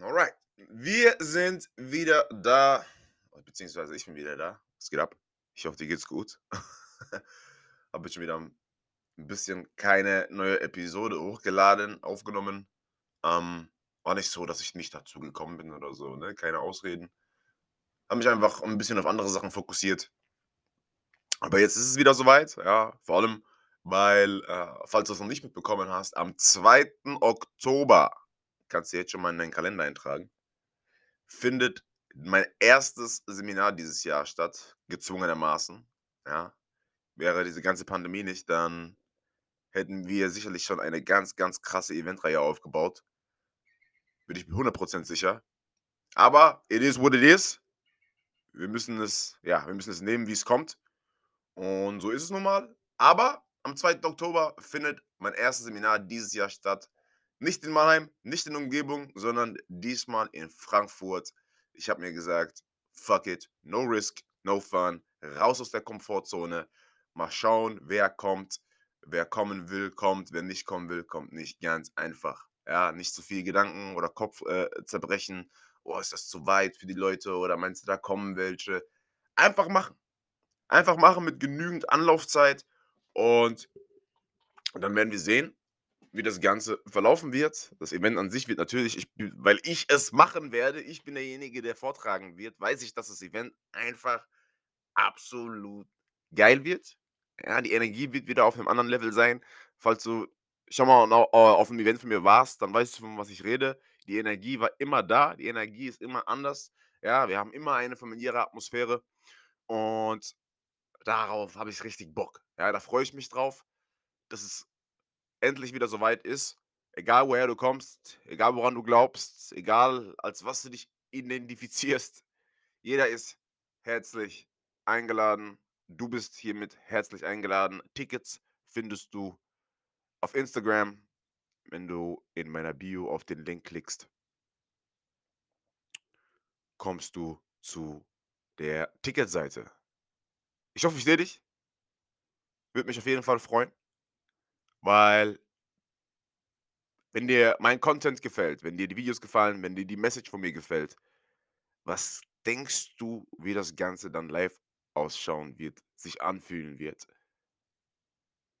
Alright. Wir sind wieder da. Beziehungsweise ich bin wieder da. Was geht ab? Ich hoffe, dir geht's gut. Habe ich schon wieder ein bisschen keine neue Episode hochgeladen, aufgenommen. Ähm, war nicht so, dass ich nicht dazu gekommen bin oder so, ne? Keine Ausreden. Habe mich einfach ein bisschen auf andere Sachen fokussiert. Aber jetzt ist es wieder soweit, ja. Vor allem, weil, äh, falls du es noch nicht mitbekommen hast, am 2. Oktober, kannst du jetzt schon mal in deinen Kalender eintragen, findet mein erstes Seminar dieses Jahr statt, gezwungenermaßen. Ja. Wäre diese ganze Pandemie nicht, dann hätten wir sicherlich schon eine ganz, ganz krasse Eventreihe aufgebaut. Bin ich mir 100% sicher. Aber it is what it is. Wir müssen es, ja, wir müssen es nehmen, wie es kommt. Und so ist es nun mal. Aber am 2. Oktober findet mein erstes Seminar dieses Jahr statt. Nicht in Mannheim, nicht in Umgebung, sondern diesmal in Frankfurt. Ich habe mir gesagt, fuck it, no risk, no fun, raus aus der Komfortzone. Mal schauen, wer kommt. Wer kommen will, kommt. Wer nicht kommen will, kommt nicht. Ganz einfach. Ja, nicht zu viel Gedanken oder Kopf äh, zerbrechen. Oh, ist das zu weit für die Leute oder meinst du, da kommen welche? Einfach machen. Einfach machen mit genügend Anlaufzeit und dann werden wir sehen, wie das Ganze verlaufen wird. Das Event an sich wird natürlich, ich, weil ich es machen werde, ich bin derjenige, der vortragen wird, weiß ich, dass das Event einfach absolut geil wird. Ja, die Energie wird wieder auf einem anderen Level sein. Falls du schon mal auf einem Event von mir warst, dann weißt du, von was ich rede. Die Energie war immer da, die Energie ist immer anders. Ja, wir haben immer eine familiäre Atmosphäre und darauf habe ich richtig Bock. Ja, da freue ich mich drauf, dass es endlich wieder so weit ist. Egal woher du kommst, egal woran du glaubst, egal als was du dich identifizierst, jeder ist herzlich eingeladen. Du bist hiermit herzlich eingeladen. Tickets findest du auf Instagram, wenn du in meiner Bio auf den Link klickst. Kommst du zu der Ticketseite. Ich hoffe, ich sehe dich. Würde mich auf jeden Fall freuen, weil wenn dir mein Content gefällt, wenn dir die Videos gefallen, wenn dir die Message von mir gefällt, was denkst du, wie das Ganze dann live ausschauen wird, sich anfühlen wird?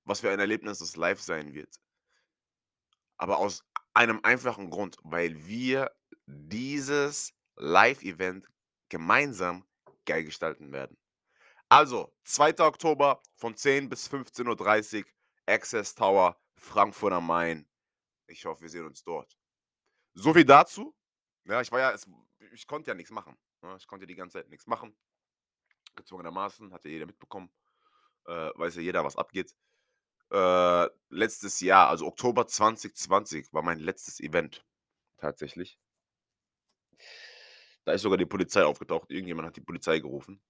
Was für ein Erlebnis das live sein wird? Aber aus einem einfachen Grund, weil wir dieses Live-Event gemeinsam geil gestalten werden. Also, 2. Oktober von 10 bis 15:30 Uhr, Access Tower, Frankfurt am Main. Ich hoffe, wir sehen uns dort. So viel dazu. Ja, ich war ja, es, ich konnte ja nichts machen. Ne? Ich konnte die ganze Zeit nichts machen. Gezwungenermaßen, hat ja jeder mitbekommen. Äh, weiß ja jeder, was abgeht. Äh, letztes Jahr, also Oktober 2020, war mein letztes Event. Tatsächlich. Da ist sogar die Polizei aufgetaucht. Irgendjemand hat die Polizei gerufen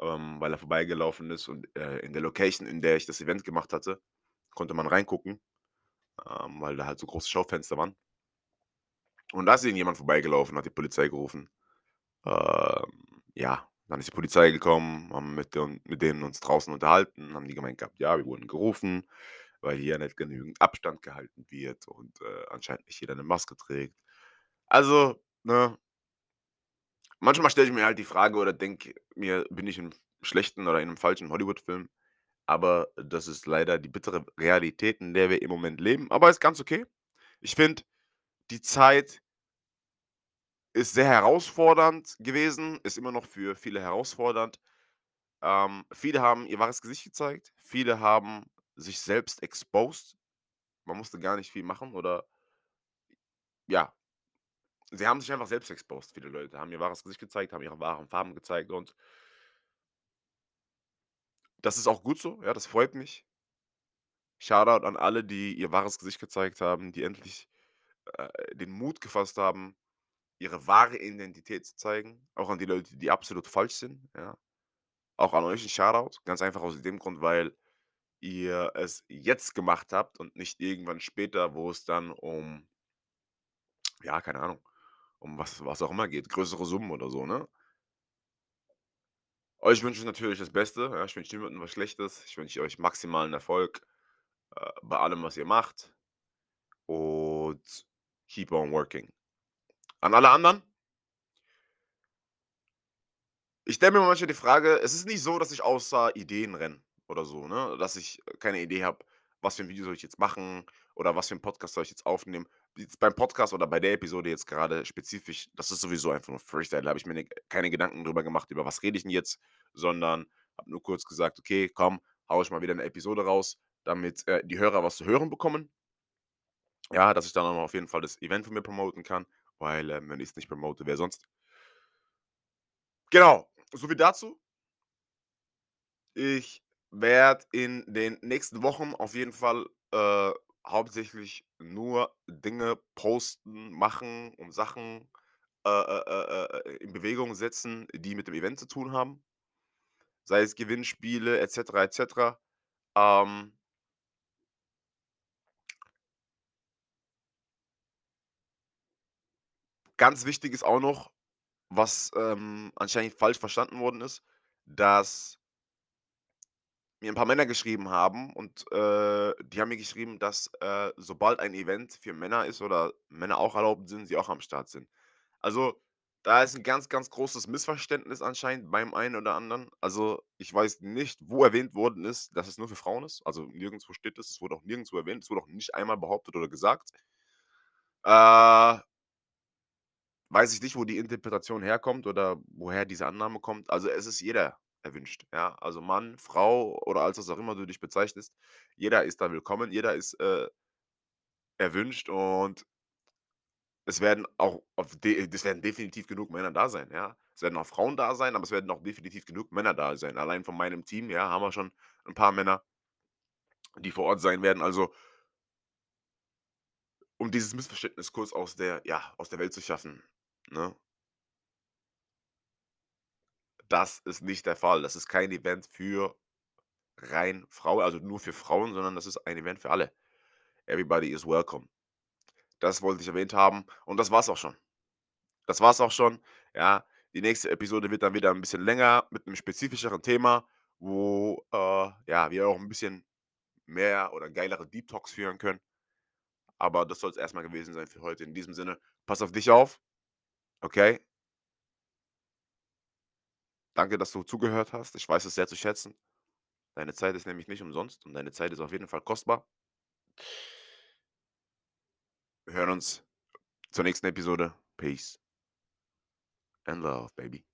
ähm, weil er vorbeigelaufen ist und äh, in der Location, in der ich das Event gemacht hatte, konnte man reingucken, ähm, weil da halt so große Schaufenster waren. Und da ist irgendjemand vorbeigelaufen, hat die Polizei gerufen. Ähm, ja, dann ist die Polizei gekommen, haben mit, den, mit denen uns draußen unterhalten, haben die gemeint gehabt, ja, wir wurden gerufen, weil hier nicht genügend Abstand gehalten wird und äh, anscheinend nicht jeder eine Maske trägt. Also, ne, Manchmal stelle ich mir halt die Frage oder denke mir, bin ich im schlechten oder in einem falschen Hollywood-Film? Aber das ist leider die bittere Realität, in der wir im Moment leben. Aber ist ganz okay. Ich finde, die Zeit ist sehr herausfordernd gewesen, ist immer noch für viele herausfordernd. Ähm, viele haben ihr wahres Gesicht gezeigt, viele haben sich selbst exposed. Man musste gar nicht viel machen oder ja, Sie haben sich einfach selbst exposed, viele Leute, haben ihr wahres Gesicht gezeigt, haben ihre wahren Farben gezeigt und das ist auch gut so, ja, das freut mich. Shoutout an alle, die ihr wahres Gesicht gezeigt haben, die endlich, äh, den Mut gefasst haben, ihre wahre Identität zu zeigen. Auch an die Leute, die absolut falsch sind, ja. Auch an euch 'n Shoutout, ganz einfach aus dem Grund, weil ihr es jetzt gemacht habt und nicht irgendwann später, wo es dann um ja, keine Ahnung um was was auch immer geht, größere Summen oder so, ne? Euch wünsche ich natürlich das Beste, ja, ich wünsche niemandem was Schlechtes. Ich wünsche euch maximalen Erfolg, äh, bei allem, was ihr macht und keep on working. An alle anderen ich stelle mir manchmal die Frage es ist nicht so, dass ich außer Ideen renne oder so, ne? Dass ich keine Idee habe, was für 'n Video soll ich jetzt machen oder was für 'n Podcast soll ich jetzt aufnehmen. Jetzt beim Podcast oder bei der Episode jetzt gerade spezifisch, das ist sowieso einfach nur Freestyle. Da habe ich mir ne keine Gedanken drüber gemacht, über was rede ich 'n jetzt, sondern habe nur kurz gesagt: „Okay, komm, haue ich mal wieder 'ne Episode raus, damit, äh, die Hörer was zu hören bekommen.“ Ja, dass ich dann auch noch auf jeden Fall das Event von mir promoten kann, weil, ähm, wenn ich's nicht promote, wer sonst? Genau, so viel dazu. Ich werde in den nächsten Wochen auf jeden Fall, äh, hauptsächlich nur Dinge posten, machen und Sachen, äh, äh, äh, äh, in Bewegung setzen, die mit dem Event zu tun haben. Sei es Gewinnspiele et cetera, et cetera. Ähm Ganz wichtig ist auch noch, was, ähm, anscheinend falsch verstanden worden ist, dass mir 'n paar Männer geschrieben haben und, äh, die haben mir geschrieben, dass, äh, sobald ein Event für Männer ist oder Männer auch erlaubt sind, sie auch am Start sind. Also, da ist 'n ganz, ganz großes Missverständnis anscheinend beim einen oder anderen. Also, ich weiß nicht, wo erwähnt worden ist, dass es nur für Frauen ist. Also, nirgendswo steht das. Es wurde auch nirgendwo erwähnt. Es wurde auch nicht einmal behauptet oder gesagt. Äh weiß ich nicht, wo die Interpretation herkommt oder woher diese Annahme kommt. Also, es ist jeder erwünscht, ja? Also, Mann, Frau oder als was auch immer du dich bezeichnest. Jeder ist da willkommen. Jeder ist, äh erwünscht und es werden auch es werden definitiv genug Männer da sein, ja? Es werden auch Frauen da sein, aber es werden auch definitiv genug Männer da sein. Allein von meinem Team, ja, haben wir schon 'n paar Männer die vor Ort sein werden. Also um dieses Missverständnis kurz aus der ja, aus der Welt zu schaffen, ne? Das ist nicht der Fall. Das ist kein Event für rein Frau also, nur für Frauen, sondern das ist ein Event für alle. Everybody is welcome. Das wollte ich erwähnt haben und das war's auch schon. Das war's auch schon, ja. Die nächste Episode wird dann wieder 'n bisschen länger mit 'nem spezifischeren Thema, wo, äh, ja, wir auch 'n bisschen mehr oder geilere Deep Talks führen können. Aber das soll's erst mal gewesen sein für heute. In diesem Sinne, pass auf dich auf, okay? Danke, dass du zugehört hast. Ich weiß es sehr zu schätzen. Deine Zeit ist nämlich nicht umsonst und deine Zeit ist auf jeden Fall kostbar. Wir hören uns zur nächsten Episode. Peace and love, baby.